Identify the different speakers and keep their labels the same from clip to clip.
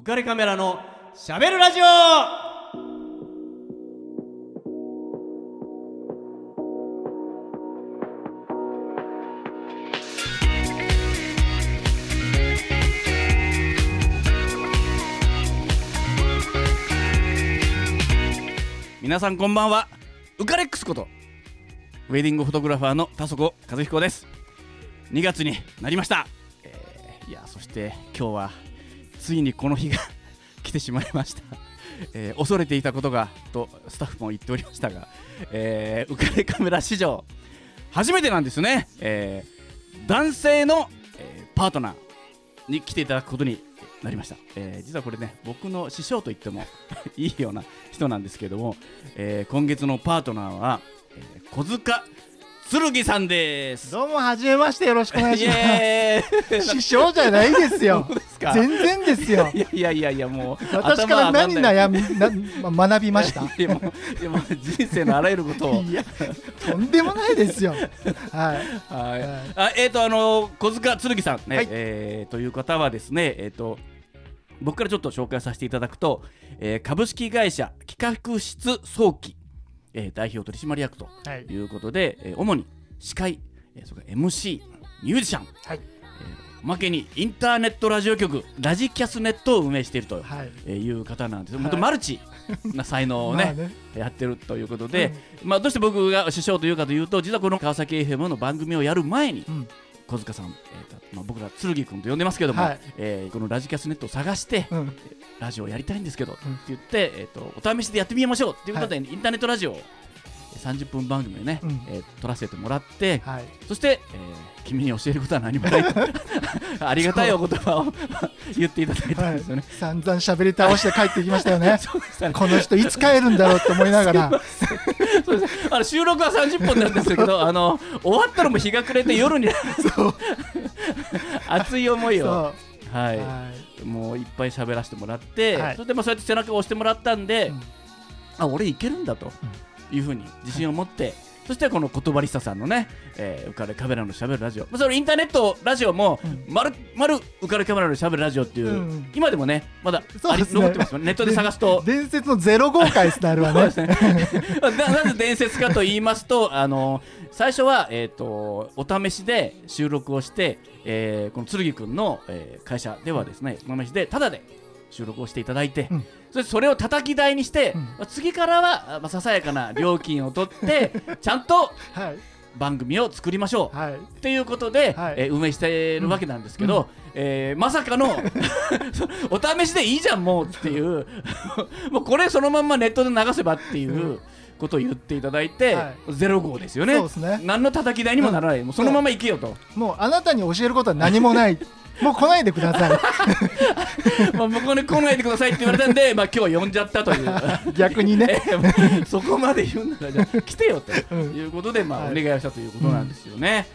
Speaker 1: 浮かれカメラのしゃべるラジオ。皆さんこんばんは。ウカレックスこと。ウェディングフォトグラファーの田底和彦です。2月になりました、えーいやそして今日はついにこの日が 来てしまいました、えー恐れていたことがとスタッフも言っておりましたが、えー、浮かれカメラ史上初めてなんですね、えー男性の、えーパートナーに来ていただくことになりました、えー実はこれね僕の師匠と言ってもいいような人なんですけども、えー今月のパートナーは、えー小塚剣さんです。
Speaker 2: どうもはじめましてよろしくお願いします。師匠じゃないですよ
Speaker 1: か？
Speaker 2: 全然ですよ。
Speaker 1: いやいやいやいやもう
Speaker 2: 私から何悩みなま学びました？
Speaker 1: いやもういやもう人生のあらゆることを。
Speaker 2: いやとんでもないですよ。はい。
Speaker 1: はい。
Speaker 2: はい。
Speaker 1: あえっ、とあの小塚剣さん。ね、
Speaker 2: はい。
Speaker 1: えーという方はですねえっ、と僕からちょっと紹介させていただくと、えー株式会社企画室早期、えー代表取締役と
Speaker 2: はい。
Speaker 1: いうことで、えー主に司会、えーそれから MC ミュージシャン、
Speaker 2: はい
Speaker 1: おまけにインターネットラジオ局ラジキャスネットを運営していると
Speaker 2: はい。
Speaker 1: う方なんです、
Speaker 2: はい。
Speaker 1: 本当マルチな才能をね,
Speaker 2: まあね。
Speaker 1: やってるということで、まあ、どうして僕が師匠というかというと実はこの川崎 FM の番組をやる前に
Speaker 2: うん。
Speaker 1: 小塚さん、えーとまあ、僕ら剣君と呼んでますけども、
Speaker 2: はい。
Speaker 1: えーこのラジキャスネットを探して、
Speaker 2: うん。
Speaker 1: ラジオをやりたいんですけど、
Speaker 2: ん。
Speaker 1: って言って、えー、とお試しでやってみましょうということで、インターネットラジオを30分番組をね、
Speaker 2: うん
Speaker 1: えー撮らせてもらって、
Speaker 2: はい。
Speaker 1: そして、えー君に教えることは何もないと ありがたいお言葉を 言っていただいた
Speaker 2: はい
Speaker 1: んですよね。。
Speaker 2: 散々喋り倒して帰ってきましたよね。
Speaker 1: ね
Speaker 2: この人いつ帰るんだろうと思いながら。
Speaker 1: そうですあの収録は30分なんですけどあの終わったらもう日が暮れて夜に。熱い思い。を、
Speaker 2: は
Speaker 1: はい、もういっぱい喋らせてもらって、
Speaker 2: はい
Speaker 1: そしてまあそうやって背中を押してもらったんで、
Speaker 2: うん
Speaker 1: あ俺いけるんだというふうに自信を持って、そしてこの言葉リサさんのね、えー、浮かれカメラのしゃべるラジオ、まあ、それインターネットラジオも、
Speaker 2: うん。
Speaker 1: まるまる浮かれカメラのしゃべるラジオっていう、
Speaker 2: うん。
Speaker 1: 今でもねまだあり
Speaker 2: ね
Speaker 1: 残ってますよネットで探すと。
Speaker 2: 伝説のゼロ号回ですねあれはね。
Speaker 1: ななぜ伝説かと言いますと、あの最初は、えー、とお試しで収録をして、えーこの剣くんの、えー会社ではですね、お試しでタダで収録をしていただいて、
Speaker 2: うん
Speaker 1: そしてそれを叩き台にして、
Speaker 2: うん。
Speaker 1: まあ次からは、あまあ、ささやかな料金を取って ちゃんと
Speaker 2: はい。
Speaker 1: 番組を作りましょう。
Speaker 2: はい。
Speaker 1: っていうことで、
Speaker 2: はい。
Speaker 1: えー運営してるわけなんですけど、えーまさかのそ お試しでいいじゃんもうっていうもうこれそのまんまネットで流せばっていうことを言っていただいて、
Speaker 2: は
Speaker 1: ゼロ号ですよね。
Speaker 2: そうですね。
Speaker 1: 何の叩き台にもならない、もうそのまま行けよと、
Speaker 2: もうあなたに教えることは何もない。もう来ないでくださ
Speaker 1: まあ、向こうに来ないでくださいって言われたんで、まあ、今日は呼んじゃったという。
Speaker 2: い。逆にね。
Speaker 1: そこまで言うんならじゃあ来てよと。
Speaker 2: うん。
Speaker 1: いうことで、まあ、お
Speaker 2: はい。
Speaker 1: 願いをしたということなんですよね。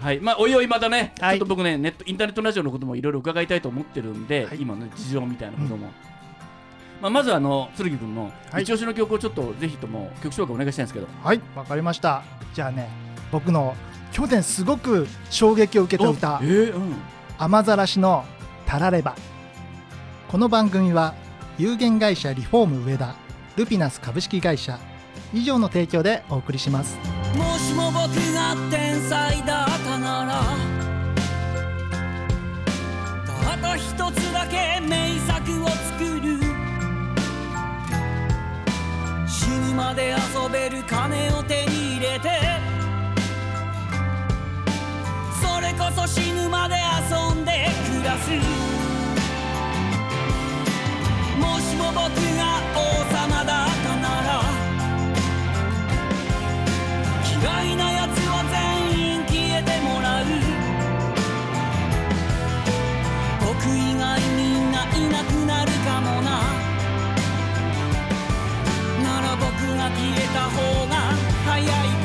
Speaker 1: はい。まあ、おいおいまたね、
Speaker 2: はい。
Speaker 1: ちょっと僕ねネットインターネットラジオのこともいろいろ伺いたいと思ってるんで、
Speaker 2: はい。
Speaker 1: 今ね事情みたいなことも、まあ、まずあの剣君の
Speaker 2: はい。
Speaker 1: 一押しの曲をちょっとぜひとも曲紹介お願いしたいんですけど、
Speaker 2: はい、わかりました。じゃあね、僕の去年すごく衝撃を受けた歌。
Speaker 1: おえ、ーうん、
Speaker 2: 雨ざらしのたられば。この番組は有限会社リフォーム上田、ルピナス株式会社以上の提供でお送りします。
Speaker 3: もしも僕が天才だったならただ一つだけ名作を作る死ぬまで遊べる金を手に入れてこそ死ぬまで遊んで暮らす。もしも僕が王様だったなら嫌いなやつは全員消えてもらう。僕以外みんないなくなるかもな。なら僕が消えた方が早い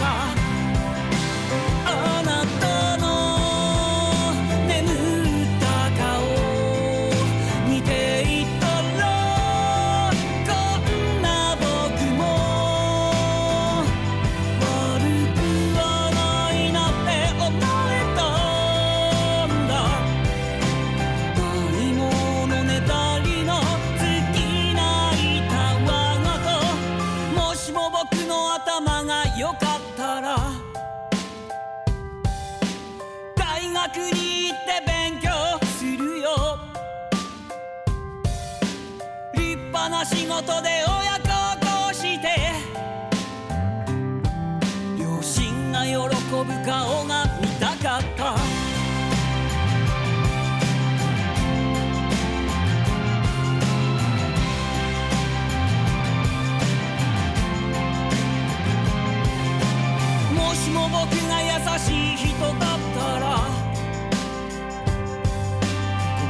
Speaker 3: もしも僕が優しい人だったら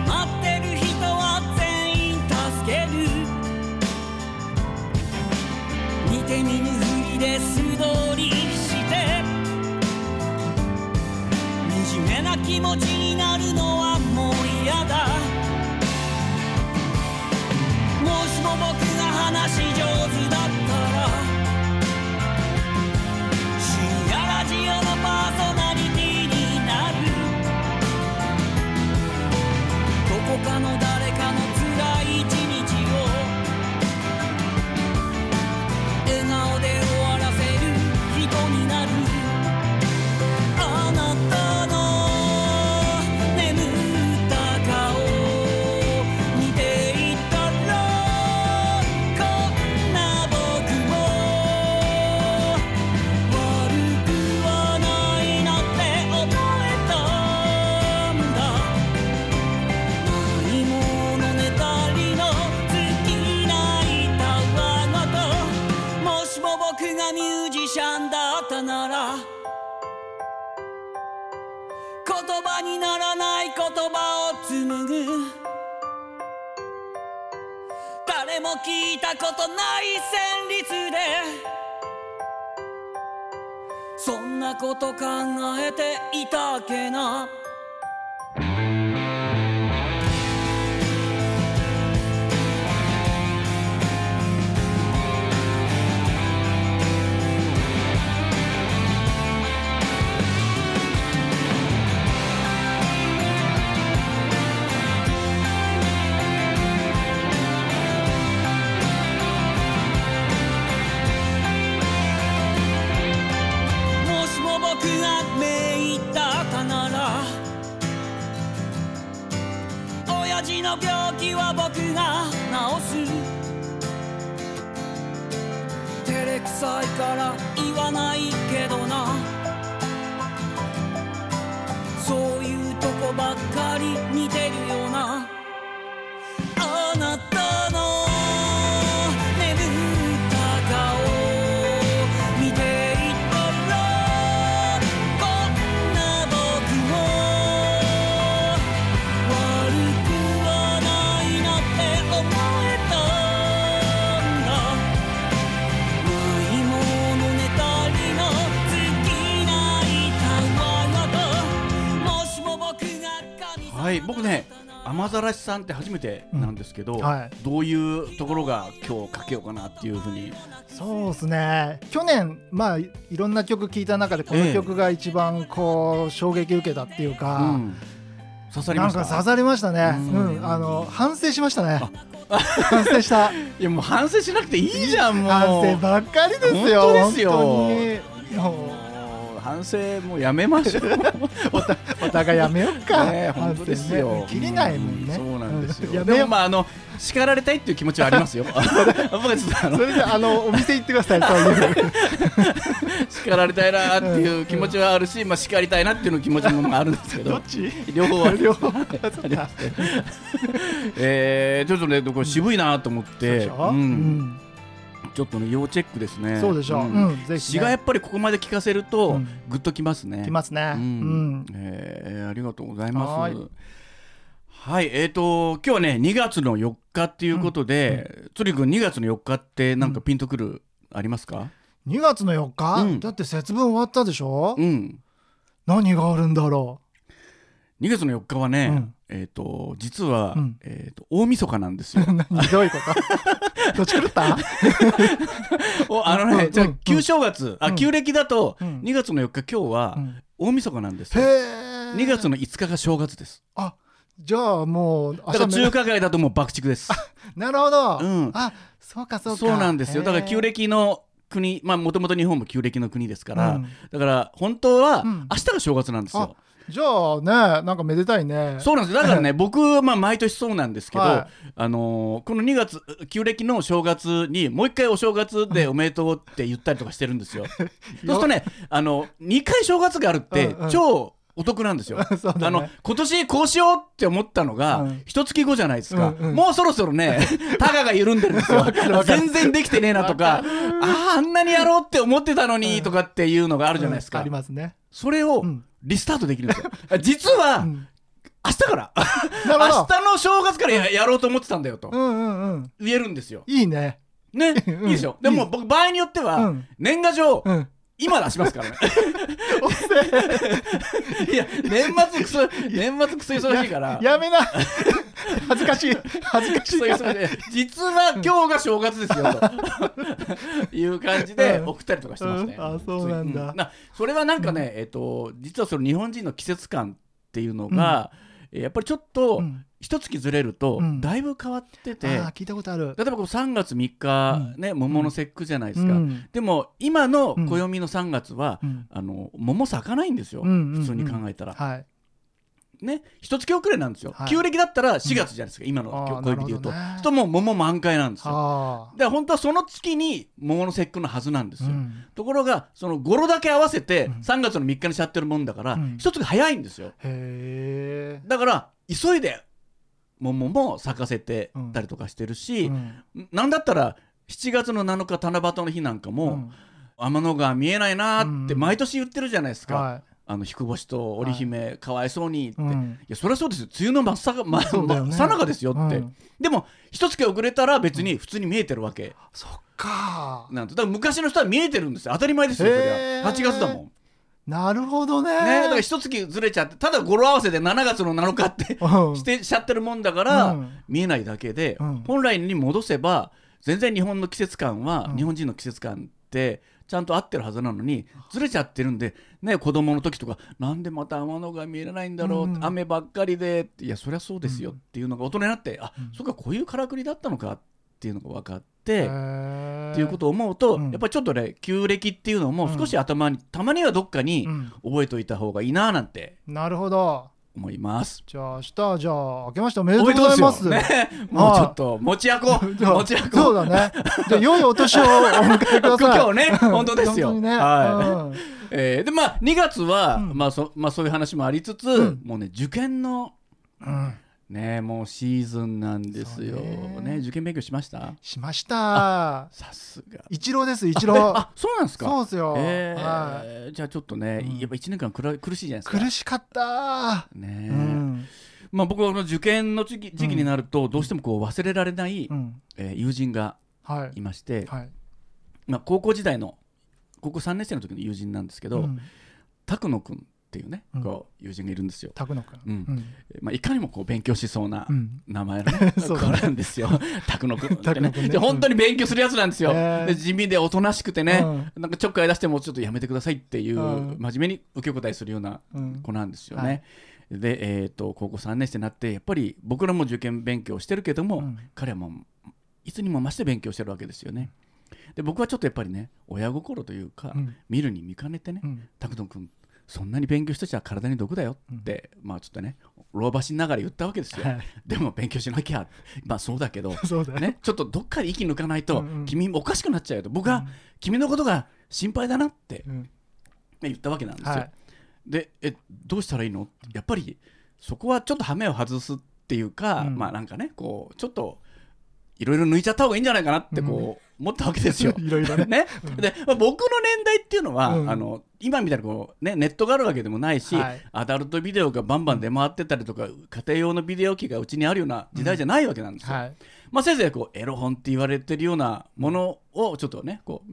Speaker 3: 困ってる人は全員助ける。見て見ぬふりで素通りして惨めな気持ちになるのはもう嫌だ。もしも僕が話しも聞いたことない旋律で。そんなこと考えていたっけな。の病気は僕が治す。照れくさいから言わないけどな。そういうとこばっかり見てるよな。はい僕
Speaker 1: ね雨ざらしさんって初めてなんですけど、
Speaker 2: うんはい。
Speaker 1: どういうところが今日かけようかなっていうふうに。
Speaker 2: そうですね。去年まあいいろんな曲聴いた中でこの曲が一番こう衝撃受けたっていうか、
Speaker 1: うん。刺さり
Speaker 2: な
Speaker 1: ました？
Speaker 2: んか刺さりましたね、
Speaker 1: う
Speaker 2: うんんあの反省しましたね。反省した。
Speaker 1: いやもう反省しなくていいじゃんもう。
Speaker 2: 反省ばっかりですよ
Speaker 1: 本当ですよ反省もうやめましょう。
Speaker 2: うお互いやめよっか、
Speaker 1: ね本当ですよ。
Speaker 2: 切りないもんね、
Speaker 1: うそうなんですよ。でもまああの叱られたいっていう気持ちはありますよ。僕はちょっとあの
Speaker 2: それであのお店行ってください
Speaker 1: 叱られたいなっていう気持ちはあるし、まあ叱りたいなっていう気持ちもあるんですけど。
Speaker 2: どっち？
Speaker 1: 両方は。
Speaker 2: 両方。
Speaker 1: えー、ちょっとねこれ渋いなと思って。
Speaker 2: でしょ？
Speaker 1: う
Speaker 2: うんん
Speaker 1: ちょっとね要チェックですね。
Speaker 2: そうでしょう、うん。ぜひ、ね。
Speaker 1: 詩がやっ、ぱりここまで聞かせると、
Speaker 2: うん。
Speaker 1: グッときますね。
Speaker 2: きますね、
Speaker 1: う
Speaker 2: うん。ん
Speaker 1: えーありがとうございます。
Speaker 2: はーい。
Speaker 1: はい。えー、と今日はね2月の4日っていうことで、つりくん2月の4日ってなんかピンとくる、ありますか
Speaker 2: ？2月の4日、
Speaker 1: うん。
Speaker 2: だって節分終わったでしょ、
Speaker 1: うん。
Speaker 2: 何があるんだろ
Speaker 1: 2月の4日はね、
Speaker 2: うん。
Speaker 1: えっ、と実は、
Speaker 2: うん。
Speaker 1: えー、と大晦日なんですよ。
Speaker 2: どういうこと？どっち狂った
Speaker 1: おあのね、
Speaker 2: うん
Speaker 1: じゃあ
Speaker 2: うん
Speaker 1: 旧正月、あ
Speaker 2: うん。
Speaker 1: 旧暦だと
Speaker 2: うん。
Speaker 1: 2月の4日今日は
Speaker 2: うん。
Speaker 1: 大晦日なんです
Speaker 2: へ
Speaker 1: よ、
Speaker 2: え
Speaker 1: 2月の5日が正月です。
Speaker 2: あじゃあもう
Speaker 1: だから中華街だともう爆竹です。
Speaker 2: なるほど、
Speaker 1: うん。
Speaker 2: あそうかそうか。
Speaker 1: そうなんですよ。だから旧
Speaker 2: 暦
Speaker 1: 暦の国まあもともと日本も旧暦の国ですから、
Speaker 2: うん。
Speaker 1: だから本当は
Speaker 2: うん。
Speaker 1: 明日が正月なんですよ、
Speaker 2: じゃあねなんかめでたいね。
Speaker 1: そうなんですだからね 僕はまあ毎年そうなんですけど、
Speaker 2: は
Speaker 1: あのーこの2月旧暦の正月にもう一回お正月でおめでとうって言ったりとかしてるんですよ。そうするとねあの2回正月があるって
Speaker 2: うんうん。
Speaker 1: 超お得なんですよ。
Speaker 2: そうだね。
Speaker 1: あの今年こうしようって思ったのが
Speaker 2: うん。
Speaker 1: 一月後じゃないですか、
Speaker 2: うんうん。
Speaker 1: もうそろそろねタガが緩んでるんですよ。全然できてねえなとかあああんなにやろうって思ってたのにとかっていうのがあるじゃないですか、
Speaker 2: うんありますね。
Speaker 1: それを
Speaker 2: うん
Speaker 1: リスタートできるんですよ。実は、
Speaker 2: うん。
Speaker 1: 明日から。明日の正月からややろうと思ってたんだよと。
Speaker 2: うんうんうん。
Speaker 1: 言えるんですよ。
Speaker 2: いいね。
Speaker 1: ね、
Speaker 2: うん。
Speaker 1: いいですよ。でも僕場合によっては、
Speaker 2: うん。
Speaker 1: 年賀状、
Speaker 2: うん
Speaker 1: 今出しますからね。いや年末くそ年末くそ忙しいから。
Speaker 2: やめな。恥ずかしい。恥ずかしい
Speaker 1: 実は今日が正月ですよと。いう感じで
Speaker 2: うん。
Speaker 1: 送ったりとかしてますね。
Speaker 2: うん。あそうなんだ。
Speaker 1: つい。なそれはなんかね、えっと実はその日本人の季節感っていうのが、えやっぱりちょっと
Speaker 2: うん。
Speaker 1: 一月ずれると
Speaker 2: うん。
Speaker 1: だいぶ変わってて、
Speaker 2: あー聞いたことある。
Speaker 1: 例えばこう3月3日、ね桃の節句じゃないですか、
Speaker 2: うん。
Speaker 1: でも今の暦の3月は、
Speaker 2: うん。
Speaker 1: あの桃咲かないんですよ、
Speaker 2: うんうんうん。
Speaker 1: 普通に考えたら、
Speaker 2: はい
Speaker 1: ね一月遅れなんですよ、
Speaker 2: はい。
Speaker 1: 旧暦だったら4月じゃないですか、今の
Speaker 2: あー
Speaker 1: 暦で言うと、
Speaker 2: ね
Speaker 1: ともう桃満開なんですよ。
Speaker 2: あ
Speaker 1: だから本当はその月に桃の節句のはずなんですよ、
Speaker 2: あうん。
Speaker 1: ところがその語呂だけ合わせて
Speaker 2: うん。
Speaker 1: 3月の3日にしちゃってるもんだから、
Speaker 2: うん。
Speaker 1: 一月早いんですよ。だから急いで桃も咲かせてたりとかしてるし、なんだったら7月の7日七夕の日なんかも、天の川見えないなーって
Speaker 2: うん。
Speaker 1: 毎年言ってるじゃないですか、
Speaker 2: は
Speaker 1: あの彦星と織姫、かわいそうにって、い
Speaker 2: うん。
Speaker 1: やそりゃそうですよ。梅雨の真っ盛ま
Speaker 2: そうだよね。
Speaker 1: 真っ最中ですよって、
Speaker 2: うん。
Speaker 1: でも一月遅れたら別に普通に見えてるわけ。
Speaker 2: そっか。
Speaker 1: なんて。だから昔の人は見えてるんですよ。当たり前ですよそりゃ。8月だもん。
Speaker 2: なるほどね。
Speaker 1: ねだから一月ずれちゃってただ語呂合わせで7月の7日って
Speaker 2: うん。
Speaker 1: してしちゃってるもんだから、
Speaker 2: うん。
Speaker 1: 見えないだけで、
Speaker 2: うん。
Speaker 1: 本来に戻せば全然日本の季節感は、
Speaker 2: うん。
Speaker 1: 日本人の季節感ってちゃんと合ってるはずなのにずれちゃってるんで、ね、子供の時とかなんでまた天の川見えないんだろう、
Speaker 2: うん。
Speaker 1: 雨ばっかりでいやそりゃそうですよ
Speaker 2: うん。
Speaker 1: っていうのが大人になって、あ
Speaker 2: うん。
Speaker 1: そっかこういうからくりだったのかっていうのが分かって。
Speaker 2: へ
Speaker 1: っ
Speaker 2: ー
Speaker 1: ていうことを思うと、
Speaker 2: うん。
Speaker 1: やっぱりちょっとね旧暦っていうのも少し頭に、たまにはどっかに
Speaker 2: うん。
Speaker 1: 覚えておいた方がいいななんて。
Speaker 2: なるほど
Speaker 1: 思います。
Speaker 2: じゃあ明日じゃあ明けましておめでとうございます。
Speaker 1: ね、もうちょっと持ち運
Speaker 2: じゃあ
Speaker 1: 持ち運
Speaker 2: そうだね。じゃあ良いお年をお迎えください。
Speaker 1: 今日ね本当ですよ。
Speaker 2: ね。
Speaker 1: は
Speaker 2: うん。
Speaker 1: えーでまあ2月は、
Speaker 2: うん。
Speaker 1: まあそまあ、そういう話もありつつ、
Speaker 2: うん。
Speaker 1: もうね受験の
Speaker 2: うん
Speaker 1: ねもうシーズンなんですよ、
Speaker 2: ね。
Speaker 1: ね受験勉強しました？
Speaker 2: しました。
Speaker 1: さすが。
Speaker 2: 一郎です一郎。
Speaker 1: あそうなんですか？
Speaker 2: そうですよ。
Speaker 1: えー
Speaker 2: はい。
Speaker 1: じゃあちょっとね、
Speaker 2: うん。
Speaker 1: やっぱ1年間くら苦しいじゃないですか。
Speaker 2: 苦しかった。
Speaker 1: ね
Speaker 2: うん。
Speaker 1: まあ、僕はこの受験の時期時期になるとどうしてもこう忘れられない、
Speaker 2: うん。
Speaker 1: えー友人が
Speaker 2: はい。
Speaker 1: いまして、
Speaker 2: はい。
Speaker 1: まあ、高校時代の高校3年生の時の友人なんですけど、
Speaker 2: うん。
Speaker 1: 拓野君っていうね、
Speaker 2: うん。
Speaker 1: こう友人がいるんですよ、
Speaker 2: 拓野くん
Speaker 1: うん。
Speaker 2: うん。
Speaker 1: まあ、いかにもこう勉強しそうな
Speaker 2: うん。
Speaker 1: 名前のね、子なんですよ。拓野君ってね。で本当に勉強するやつなんですよ、地味でおとなしくてね、なんかちょっかい出してもちょっとやめてくださいっていう、
Speaker 2: うん。
Speaker 1: 真面目に受け答えするような
Speaker 2: うん。
Speaker 1: 子なんですよね。
Speaker 2: はい。
Speaker 1: で、えー、と高校3年生になってやっぱり僕らも受験勉強してるけども、
Speaker 2: うん。
Speaker 1: 彼はもういつにも増して勉強してるわけですよね。で僕はちょっとやっぱりね親心というか、
Speaker 2: うん。
Speaker 1: 見るに見かねてね
Speaker 2: うん。
Speaker 1: 拓人君そんなに勉強してちゃ体に毒だよって、まあちょっとね老婆しながら言ったわけですよ。
Speaker 2: はい。
Speaker 1: でも勉強しなきゃまあそうだけど
Speaker 2: そうだよ。
Speaker 1: ね、ちょっとどっかで息抜かないと、
Speaker 2: うんうん。
Speaker 1: 君おかしくなっちゃうよと。僕は、君のことが心配だなって、
Speaker 2: うん。
Speaker 1: ね言ったわけなんですよ。
Speaker 2: はい。
Speaker 1: でえどうしたらいいの？やっぱりそこはちょっと羽目を外すっていうか、
Speaker 2: うん。
Speaker 1: まあなんかねこうちょっといろいろ抜いちゃった方がいいんじゃないかなってこう、思ったわけですよ。
Speaker 2: いろいろね。
Speaker 1: ね。で、まあ僕の年代っていうのは、
Speaker 2: うん。
Speaker 1: あの今みたいなこう、ね、ネットがあるわけでもないし、
Speaker 2: はい。
Speaker 1: アダルトビデオがバンバン出回ってたりとか、家庭用のビデオ機がうちにあるような時代じゃないわけなんですよ。
Speaker 2: はい。
Speaker 1: まあ、せいぜいこうエロ本って言われてるようなものをちょっとねこう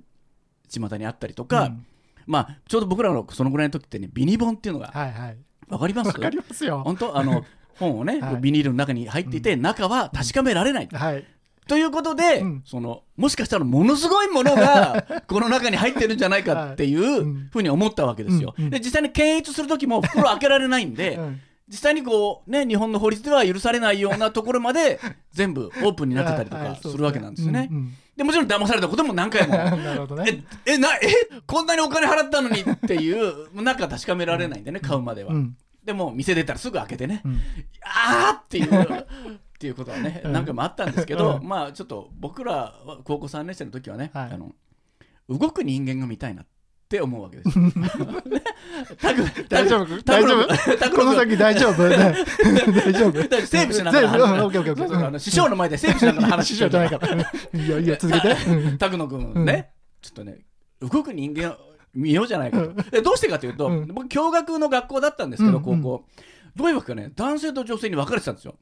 Speaker 1: 巷にあったりとか、
Speaker 2: うん。
Speaker 1: まあ、ちょうど僕らのそのぐらいの時ってねビニ本っていうのが
Speaker 2: はいはい。
Speaker 1: わかります？
Speaker 2: わかりますよ。
Speaker 1: 本当？あの本をね、
Speaker 2: はい。
Speaker 1: ビニールの中に入っていて、中は確かめられない、
Speaker 2: はい
Speaker 1: ということで、
Speaker 2: うん。
Speaker 1: そのもしかしたらものすごいものが この中に入ってるんじゃないかっていうふうに思ったわけですよ。
Speaker 2: うんうん。
Speaker 1: で実際に検閲する時も袋開けられないんで、
Speaker 2: う ん
Speaker 1: 実際にこうね日本の法律では許されないようなところまで 全部オープンになってたりとかするわけなんですよね。
Speaker 2: うんうん。
Speaker 1: でもちろん騙されたことも何回も。
Speaker 2: ね。
Speaker 1: ええなえこんなにお金払ったのにっていう中確かめられないんでね買うまでは。
Speaker 2: うん。
Speaker 1: でも店出たらすぐ開けてね、
Speaker 2: うん。
Speaker 1: あーっていうっていうことはね、
Speaker 2: うん。
Speaker 1: 何回もあったんですけど、
Speaker 2: うん。
Speaker 1: まあちょっと僕らは高校3年生の時はね、
Speaker 2: はい。
Speaker 1: あの動く人間が見たいなって思うわけです。よ。タク
Speaker 2: 大丈夫？大丈夫？この先大丈夫？ね
Speaker 1: 大丈夫？セーブしながら師匠の前でセーブしながら話
Speaker 2: 師
Speaker 1: してる
Speaker 2: 匠じゃないから。いいよいいよ続けて。うん
Speaker 1: タクノ君ね、ちょっとね動く人間を見ようじゃないかと。でどうしてかというと、
Speaker 2: うん。
Speaker 1: 僕共学の学校だったんですけど、高校。どういうわけかね男性と女性に分かれてたんですよ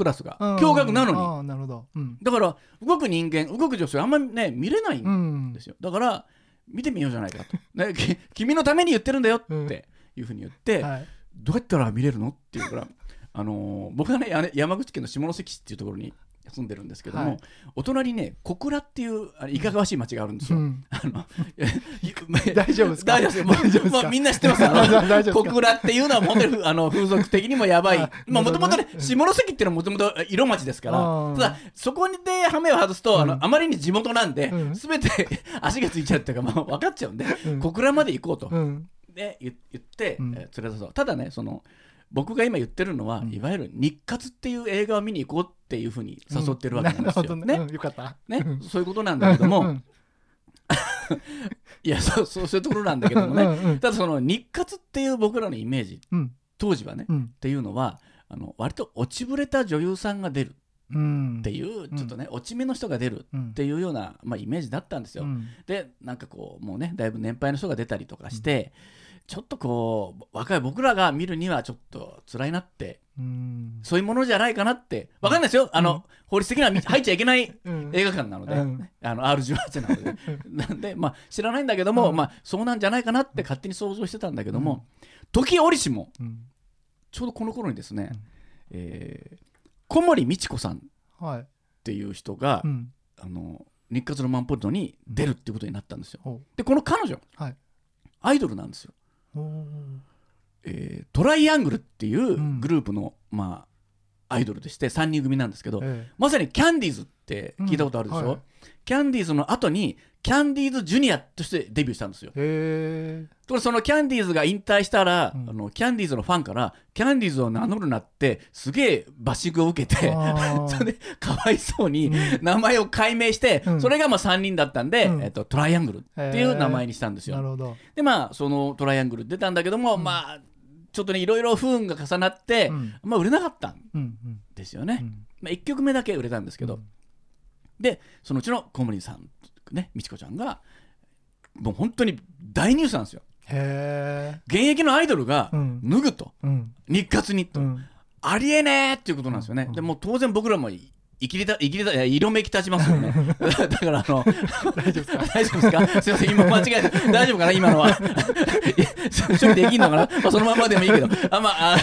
Speaker 1: クラスが
Speaker 2: うん。
Speaker 1: 共学なのに。
Speaker 2: なるほど。うん。
Speaker 1: だから動く人間動く女性あんまりね見れない
Speaker 2: うんん
Speaker 1: ですよ。だから見てみようじゃないかと、ね、き君のために言ってるんだよっていうふうに言って、
Speaker 2: はい。
Speaker 1: どうやったら見れるのっていうから、あのー僕がねやね山口県の下関市っていうところに住んでるんですけども、
Speaker 2: はい。
Speaker 1: お隣にね小倉っていうあれいかがわしい町があるんですよ。
Speaker 2: うん。
Speaker 1: あの
Speaker 2: 大丈夫ですか？
Speaker 1: 大丈夫です
Speaker 2: 大丈夫ですか
Speaker 1: もうみんな知ってます 小倉っていうのは本当にあの風俗的にもやばい。
Speaker 2: あ
Speaker 1: まあもともとね。下関っていうのはもともと色町ですから。ただそこでハメを外すと、あ
Speaker 2: うん。
Speaker 1: のあまりに地元なんで、
Speaker 2: うん。
Speaker 1: 全て足がついちゃうっていうか、まあ、分かっちゃうんで、
Speaker 2: うん。
Speaker 1: 小倉まで行こうと、
Speaker 2: うん。
Speaker 1: で言言って、
Speaker 2: うん。
Speaker 1: えー連れ出そう。ただねその僕が今言ってるのは、
Speaker 2: うん。
Speaker 1: いわゆる日活っていう映画を見に行こうっていうふうに誘ってるわけなんですよ。
Speaker 2: なるほど
Speaker 1: ね。
Speaker 2: ね。うんよかった。
Speaker 1: ね。
Speaker 2: うん。
Speaker 1: そういうことなんだけども、
Speaker 2: うん。
Speaker 1: いやそうそうそういうところなんだけどもね、
Speaker 2: うんうん
Speaker 1: ただその日活っていう僕らのイメージ
Speaker 2: うん。
Speaker 1: 当時はね、っ
Speaker 2: うん。
Speaker 1: ていうのはあの割と落ちぶれた女優さんが出る
Speaker 2: うん。
Speaker 1: っていう、ちょっとね落ち目の人が出る
Speaker 2: うん。
Speaker 1: っていうような、まあ、イメージだったんですよ。
Speaker 2: うん。
Speaker 1: でなんかこうもうねだいぶ年配の人が出たりとかして、ちょっとこう若い僕らが見るにはちょっと辛いなって。
Speaker 2: うん。
Speaker 1: そういうものじゃないかなって。わかんないですよ、あの法律的には見 入っちゃいけない
Speaker 2: うん。
Speaker 1: 映画館なので、
Speaker 2: うん。
Speaker 1: あの R18 なので。なんで、まあ、知らないんだけども、
Speaker 2: うん。
Speaker 1: まあ、そうなんじゃないかなって勝手に想像してたんだけども、時折しも
Speaker 2: うん。
Speaker 1: ちょうどこの頃にですね、
Speaker 2: うん。
Speaker 1: えー小森美智子さんっ
Speaker 2: はい。
Speaker 1: ていう人が、
Speaker 2: うん。
Speaker 1: あの日活のマンポルトに出るっていうことになったんですよ。
Speaker 2: ほ
Speaker 1: でこの彼女、
Speaker 2: はい。
Speaker 1: アイドルなんですよ。えートライアングルっていう
Speaker 2: うん。
Speaker 1: グループの、まあ、アイドルでして3人組なんですけど、
Speaker 2: え。
Speaker 1: まさにキャンディーズって聞いたことあるでしょ、
Speaker 2: うん。はい。
Speaker 1: キャンディーズの後にキャンディーズジュニアとしてデビューしたんですよ。
Speaker 2: えへえ
Speaker 1: ところでそのキャンディーズが引退したら、
Speaker 2: うん。
Speaker 1: あのキャンディーズのファンからキャンディーズを名乗るなってすげえバッシングを受けて それでかわいそうに
Speaker 2: うん。
Speaker 1: 名前を改名して、
Speaker 2: うん。
Speaker 1: それがまあ3人だったんで、
Speaker 2: うん。
Speaker 1: えっと、トライアングルっていう名前にしたんですよ。
Speaker 2: なるほど。
Speaker 1: でまあそのトライアングル出たんだけども、
Speaker 2: うん。
Speaker 1: まあちょっとねいろいろ不運が重なって、
Speaker 2: うん。
Speaker 1: まあ売れなかったん
Speaker 2: うんうん。
Speaker 1: ですよね。
Speaker 2: うん。
Speaker 1: まあ、1曲目だけ売れたんですけど、でそのうちの小森さんね美智子ちゃんがもう本当に大ニュースなんですよ。
Speaker 2: へえ
Speaker 1: 現役のアイドルが
Speaker 2: うん。
Speaker 1: 脱ぐと、
Speaker 2: うん。
Speaker 1: 日活にと、
Speaker 2: うん。
Speaker 1: ありえねえっていうことなんですよね。
Speaker 2: うん。
Speaker 1: でもう当然僕らもい生きりた、生きりた、色めき立ちますよね。だからあの、大丈夫ですか？大丈夫ですか？すいません、今間違えた。大丈夫かな？今のは。いや処理できんのかな、まあ、そのままでもいいけど。あ、まあ、あ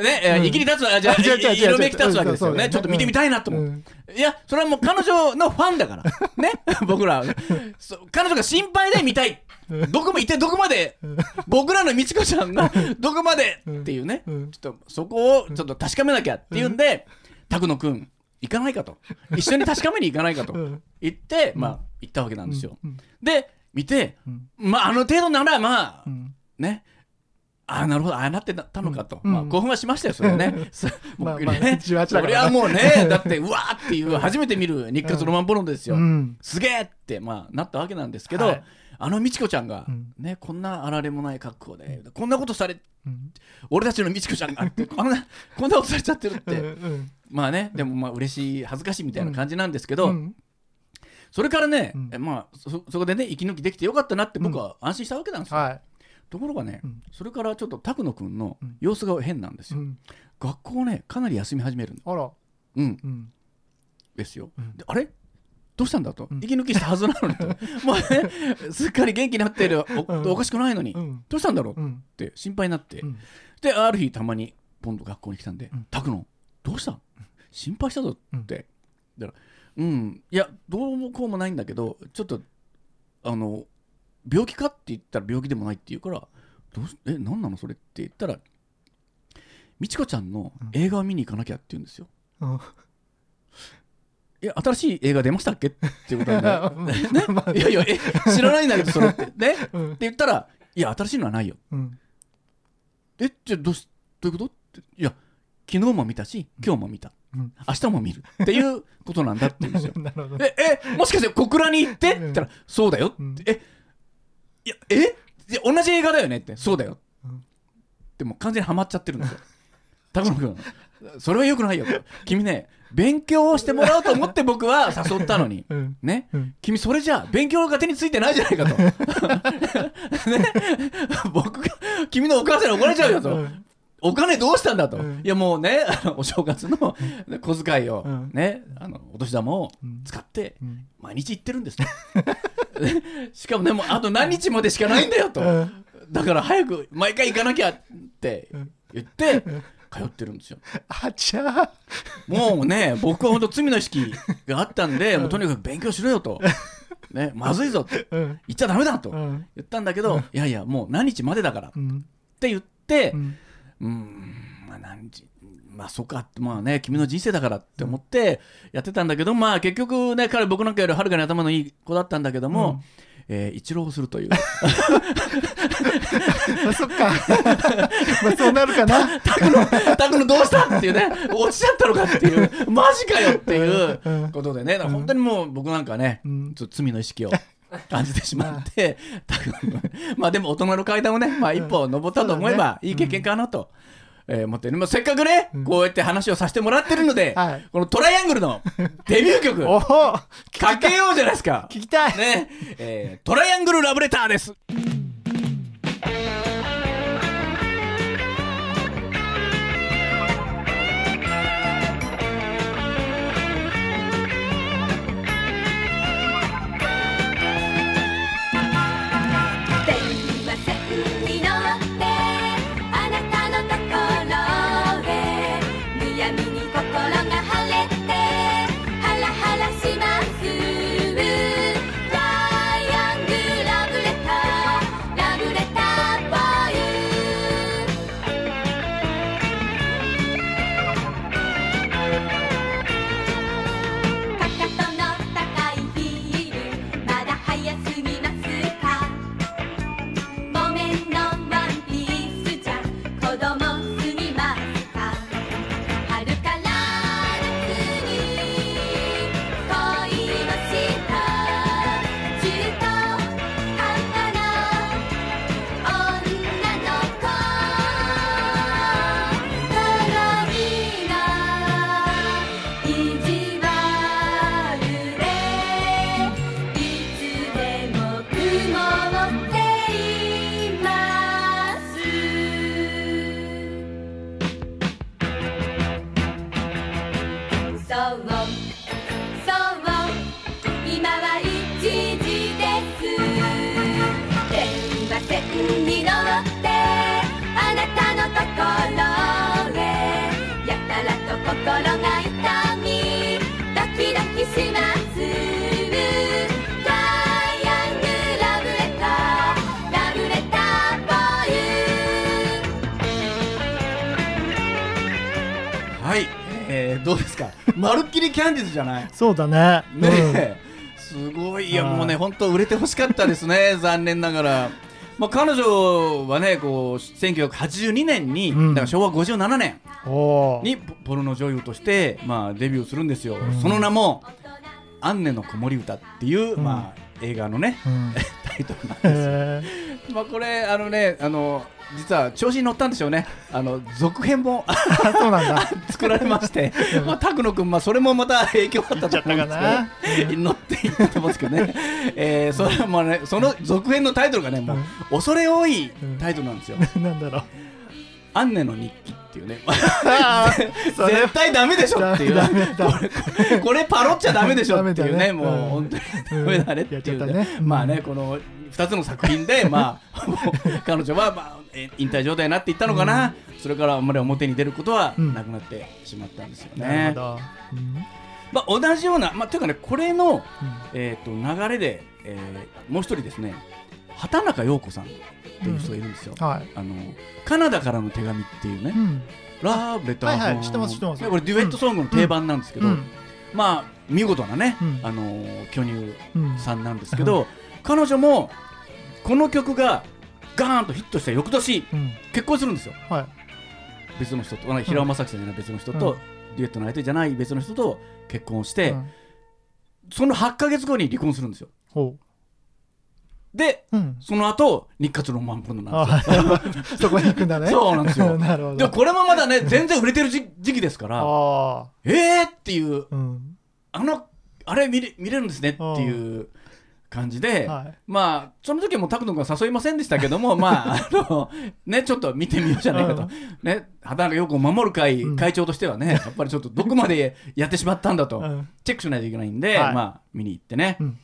Speaker 1: ね、え
Speaker 2: うん
Speaker 1: 生きり立つわ、じゃあ、色めき立つわけですよね。ちょっと見てみたいなと思って。
Speaker 2: うん
Speaker 1: いや、それはもう彼女のファンだから。ね？僕ら。彼女が心配で見たい。どこも一体どこまで、僕らの美智子ちゃんが どこまでっていうね。
Speaker 2: うん
Speaker 1: ちょっとそこをちょっと確かめなきゃっていうんで、拓野くん、行かないかと。一緒に確かめに行かないかと。
Speaker 2: うん。
Speaker 1: 言って、まあ、行ったわけなんですよ。
Speaker 2: うん。
Speaker 1: で、見て、
Speaker 2: うん。
Speaker 1: まあ、あの程度なら、まあ
Speaker 2: う、ん。
Speaker 1: ね。ああ、なるほど、ああなってたのかと。
Speaker 2: うん。
Speaker 1: まあ、興奮はしましたよ、それはね。そ
Speaker 2: まあまあ
Speaker 1: 僕ね。
Speaker 2: 18だ
Speaker 1: そ
Speaker 2: からね。
Speaker 1: れはもうね、だって、うわーっていう、初めて見る日活ロマンポロンですよ。
Speaker 2: うん。
Speaker 1: すげえって、まあ、なったわけなんですけど、
Speaker 2: はい。
Speaker 1: あの美智子ちゃんが、
Speaker 2: うん。
Speaker 1: ね、こんなあられもない格好で、こんなことされ、
Speaker 2: うん。
Speaker 1: 俺たちの美智子ちゃんがって、こんな、こんなことされちゃってるって、
Speaker 2: うん
Speaker 1: まあね、でもまあ嬉しい、恥ずかしいみたいな感じなんですけど、
Speaker 2: うん。
Speaker 1: それからね、まあそ、そこでね、息抜きできてよかったなって僕は安心したわけなんですよ。
Speaker 2: はい。
Speaker 1: ところがね、
Speaker 2: うん。
Speaker 1: それからちょっと拓野君の
Speaker 2: うん。
Speaker 1: 様子が変なんですよ。
Speaker 2: うん。
Speaker 1: 学校ね、かなり休み始めるん
Speaker 2: あら。
Speaker 1: うん、
Speaker 2: うん。
Speaker 1: ですよ。
Speaker 2: うん。
Speaker 1: であれ？どうしたんだと、
Speaker 2: うん。
Speaker 1: 息抜きしたはずなのにと、もうね、すっかり元気になってるお,、
Speaker 2: うん。
Speaker 1: おかしくないのに、
Speaker 2: うん。
Speaker 1: どうしたんだろう？っ
Speaker 2: うん。
Speaker 1: て心配になって、
Speaker 2: うん。
Speaker 1: で、ある日たまにポンと学校に来たんで
Speaker 2: うん、
Speaker 1: 拓野、どうした心配したぞって。だからうん、いや、どうもこうもないんだけど、ちょっと、あの、病気かって言ったら病気でもないって言うから、どうしえ、何なの？それって言ったら、美智子ちゃんの映画を見に行かなきゃって言うんですよ。
Speaker 2: うん。
Speaker 1: え、新しい映画出ましたっけっていうことなんで、ね
Speaker 2: まあ
Speaker 1: いやいや、え、知らないんだけど、それって。ね、
Speaker 2: うん。
Speaker 1: って言ったら、いや、新しいのはないよ。
Speaker 2: うん。
Speaker 1: え、じゃあどうしどういうこと？っていや昨日も見たし今日も見た、
Speaker 2: うん。
Speaker 1: 明日も見るっていうことなんだって言うんですよ。ええもしかして小倉に行って？って言ったらそうだよって、
Speaker 2: うん。
Speaker 1: えいやえ？同じ映画だよねって。そうだよ、
Speaker 2: うん。
Speaker 1: でも完全にハマっちゃってるんですよ。高野君。それはよくないよ。と君ね勉強をしてもらおうと思って僕は誘ったのに。
Speaker 2: うん。
Speaker 1: ね、
Speaker 2: うん。
Speaker 1: 君それじゃあ勉強が手についてないじゃないかと。ね？僕が君のお母さんに怒られちゃうよと、
Speaker 2: うん
Speaker 1: お金どうしたんだと、
Speaker 2: うん。
Speaker 1: いやもうねあのお正月の小遣いを
Speaker 2: うん。
Speaker 1: ね、あのお年玉を使って
Speaker 2: うん。
Speaker 1: 毎日行ってるんですと。ね しかもねもうあと何日までしかないんだよと、
Speaker 2: うん。
Speaker 1: だから早く毎回行かなきゃって言って通ってるんですよ。
Speaker 2: あちゃ。
Speaker 1: もうね僕は本当罪の意識があったんで、もうとにかく勉強しろよと、ね、まずいぞって
Speaker 2: うん。
Speaker 1: 言っちゃダメだと
Speaker 2: うん。
Speaker 1: 言ったんだけど、いやいやもう何日までだからっ
Speaker 2: うん。
Speaker 1: て言って、
Speaker 2: うん。
Speaker 1: まあ何時、まあそっか、まあね、君の人生だからって思ってやってたんだけど、まあ結局ね、彼僕なんかよりはるかに頭のいい子だったんだけども、えー一浪するという。
Speaker 2: まあそっか。まあそうなるかな。
Speaker 1: タクの、タクのどうしたっていうね、落ちちゃったのかっていう、マジかよっていうことでね、だから本当にもう僕なんかね、
Speaker 2: うん。
Speaker 1: ちょっと罪の意識を感じてしまって、まあでも大人の階段をね、まあ一歩登ったと思えばいい経験かなと。えー思ってね、まあ、せっかくね、こうやって話をさせてもらってるので、
Speaker 2: はい。
Speaker 1: このトライアングルの デビュー曲かけようじゃないですか。
Speaker 2: 聞きたい。
Speaker 1: ね、えートライアングルラブレターです。
Speaker 4: と心が痛みドキドキします
Speaker 1: はい、えーどうですか？まるっきりキャンディーズじゃない？
Speaker 2: そうだね。
Speaker 1: ねえ、すごい。いや
Speaker 2: はい
Speaker 1: もうね本当売れてほしかったですね。残念ながら。まあ、彼女はねこう1982年に、
Speaker 2: うん。
Speaker 1: だから昭和57年にポポルノ女優として、まあ、デビューするんですよ、その名も「アンネの子守歌」っていう、
Speaker 2: うん。
Speaker 1: まあ、映画のね
Speaker 2: うん。
Speaker 1: タイトルなんですよ。
Speaker 2: へ
Speaker 1: まあこれあのねあの実は調子に乗ったんでしょうね。あの続編も
Speaker 2: ー そうなんだ。
Speaker 1: 作られまして、まあ、拓野君、まあ、それもまた影響あったと思うんですけど、乗っていったと思うんですけどね、えーそれはまあね、その続編のタイトルがね、もう、恐れ多いタイトルなんですよ。
Speaker 2: なんだろう
Speaker 1: アンネの日記っていうね、絶対ダメでしょっていう、これパロっちゃダメでしょっていうね、もう
Speaker 2: うん。
Speaker 1: 本当にダメだねっていうね。まあね、この2つの作品で、まあ、彼女は、まあ、え引退状態になっていったのかな、それからあんまり表に出ることは
Speaker 2: うん。
Speaker 1: なくなってしまったんですよね。
Speaker 2: うん。
Speaker 1: まあ、同じような、まあ、というかね、これの、
Speaker 2: うん。
Speaker 1: えー、と流れで、えーもう一人ですね畑中陽子さんっていう人がいるんですよ、
Speaker 2: はい。
Speaker 1: あのカナダからの手紙っていうね、
Speaker 2: うん。
Speaker 1: ラブレター
Speaker 2: はいはい。知ってます知ってます。
Speaker 1: ねこれデュエットソングの定番なんですけど、
Speaker 2: うん。
Speaker 1: まあ見事なね、
Speaker 2: うん。
Speaker 1: あのー巨乳
Speaker 2: うん
Speaker 1: さんなんですけど、彼女もこの曲がガーンとヒットした翌年
Speaker 2: うん。
Speaker 1: 結婚するんですよ。
Speaker 2: はい。
Speaker 1: 別の人と、平尾正樹さんじゃない別の人と、
Speaker 2: うん。
Speaker 1: デュエットの相手じゃない別の人と結婚して、
Speaker 2: うん。
Speaker 1: その8か月後に離婚するんですよ。
Speaker 2: ほ
Speaker 1: で
Speaker 2: ううん。
Speaker 1: その後日活ロマンポルノなんですよ。
Speaker 2: あ そこに行くんだね。
Speaker 1: そうなんですよ。
Speaker 2: なるほど。
Speaker 1: でもこれもまだね全然売れてる時時期ですから えーっていう
Speaker 2: うん。
Speaker 1: あのあれ見れ見れるんですねっていう感じで、
Speaker 2: はい。
Speaker 1: まあその時はもう拓人君は誘いませんでしたけどもまああのねちょっと見てみようじゃないかと、
Speaker 2: うん。
Speaker 1: ね畑中陽子を守る会、
Speaker 2: うん。
Speaker 1: 会長としてはねやっぱりちょっとどこまでやってしまったんだと、
Speaker 2: うん。
Speaker 1: チェックしないといけないんで、
Speaker 2: はい。
Speaker 1: まあ見に行ってね、
Speaker 2: うん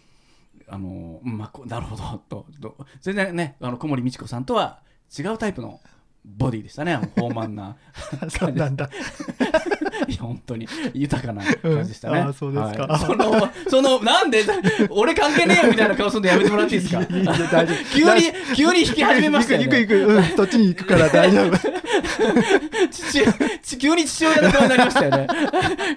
Speaker 1: あのまあなるほどとと全然ねあの小森美智子さんとは違うタイプのボディでしたね。豊満な。
Speaker 2: そうなんだ。
Speaker 1: いや本当に。豊かな感じでしたね。
Speaker 2: うん。あーそうですか。
Speaker 1: はい。そのそのなんで俺関係ねえよみたいな顔するのやめてもらっていいですか？急に急に引き始めましたよ、ね。
Speaker 2: 行く行く行く。うん。そっちに行くから大丈夫。
Speaker 1: 父ち急に父親の顔になりましたよね。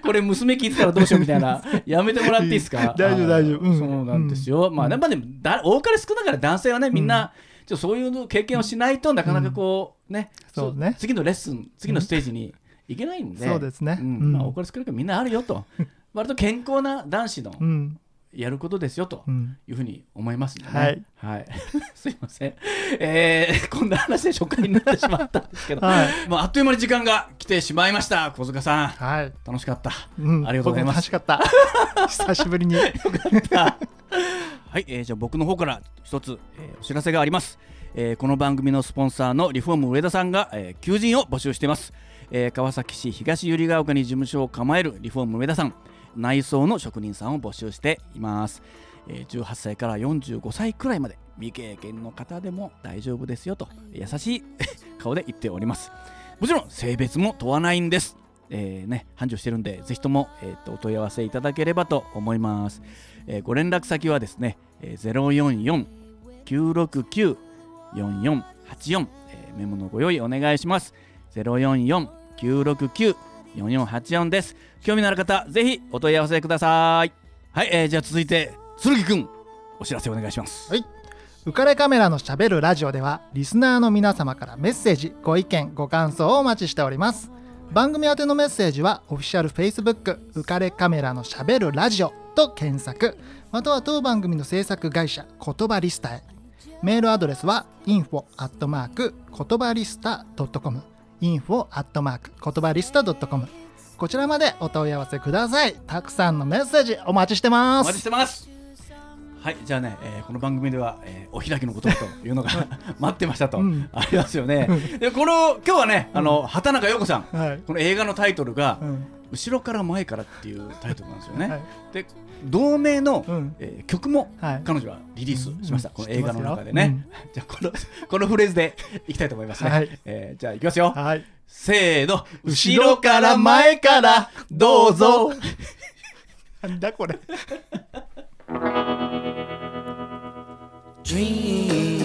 Speaker 1: これ娘聞いてたらどうしようみたいな。やめてもらっていいですか？
Speaker 2: 大丈夫大丈夫。うん。
Speaker 1: そうなんですよ。まあやっぱねだ多かれ少なかれ男性はねみんな、ちょそういう経験をしないとなかなかこうね、
Speaker 2: そうね。
Speaker 1: 次のレッスン次のステージに行けないんで、
Speaker 2: そうですね。
Speaker 1: ん。
Speaker 2: うん。
Speaker 1: まあ、お金少なくみんなあるよと。割と健康な男子の
Speaker 2: うん。
Speaker 1: やることですよと
Speaker 2: うん。
Speaker 1: いうふうに思いますんでね、
Speaker 2: はい。
Speaker 1: はい、すいません、えー、こんな話で初回になってしまったんですけど、
Speaker 2: はい。
Speaker 1: まあ、あっという間に時間が来てしまいました。小塚さん。
Speaker 2: はい。
Speaker 1: 楽しかった。
Speaker 2: うん。
Speaker 1: ありがとうございます。
Speaker 2: 楽しかった。久しぶりに
Speaker 1: はい、えーじゃあ僕の方から一つ、えーお知らせがあります、えーこの番組のスポンサーのリフォーム上田さんが、えー求人を募集しています、えー川崎市東百合ヶ丘に事務所を構えるリフォーム上田さん内装の職人さんを募集しています、えー18歳から45歳くらいまで未経験の方でも大丈夫ですよと優しい顔で言っております。もちろん性別も問わないんです。えーね、繁盛してるんで、ぜひとも、えーとお問い合わせいただければと思います。えーご連絡先はですね、えー、044-969-4484、えーメモのご用意お願いします。044-969-4484です。興味のある方、ぜひお問い合わせください。はい、えーじゃあ続いて、剣くん、お知らせお願いします。
Speaker 2: はい浮かれカメラのしゃべるラジオではリスナーの皆様からメッセージご意見ご感想をお待ちしております番組宛てのメッセージはオフィシャル Facebook 浮かれカメラのしゃべるラジオと検索または当番組の制作会社言葉リスタへ。メールアドレスは info アットマーク言葉リスタ .com info アットマーク言葉リスタ .com こちらまでお問い合わせください。たくさんのメッセージお待ちしてます。
Speaker 1: お待ちしてます。はい、じゃあね、えーこの番組では、えーお開きの言葉というのが 待ってましたと、
Speaker 2: うん。
Speaker 1: ありますよね。で、この今日はね、あの畑中陽子さん、
Speaker 2: はい、
Speaker 1: この映画のタイトルが、
Speaker 2: うん。
Speaker 1: 後ろから前からっていうタイトルなんですよね。
Speaker 2: はい。
Speaker 1: で、同名の、
Speaker 2: うん。
Speaker 1: えー曲も
Speaker 2: はい。
Speaker 1: 彼女はリリースしました。
Speaker 2: うん。
Speaker 1: この映画の中でね。じゃあこのこのフレーズで いきたいと思いますね。
Speaker 2: はい。
Speaker 1: えーじゃあいきますよ。
Speaker 2: はい。
Speaker 1: せーの、後ろから前からどうぞ。
Speaker 2: なんだこれ
Speaker 3: dream.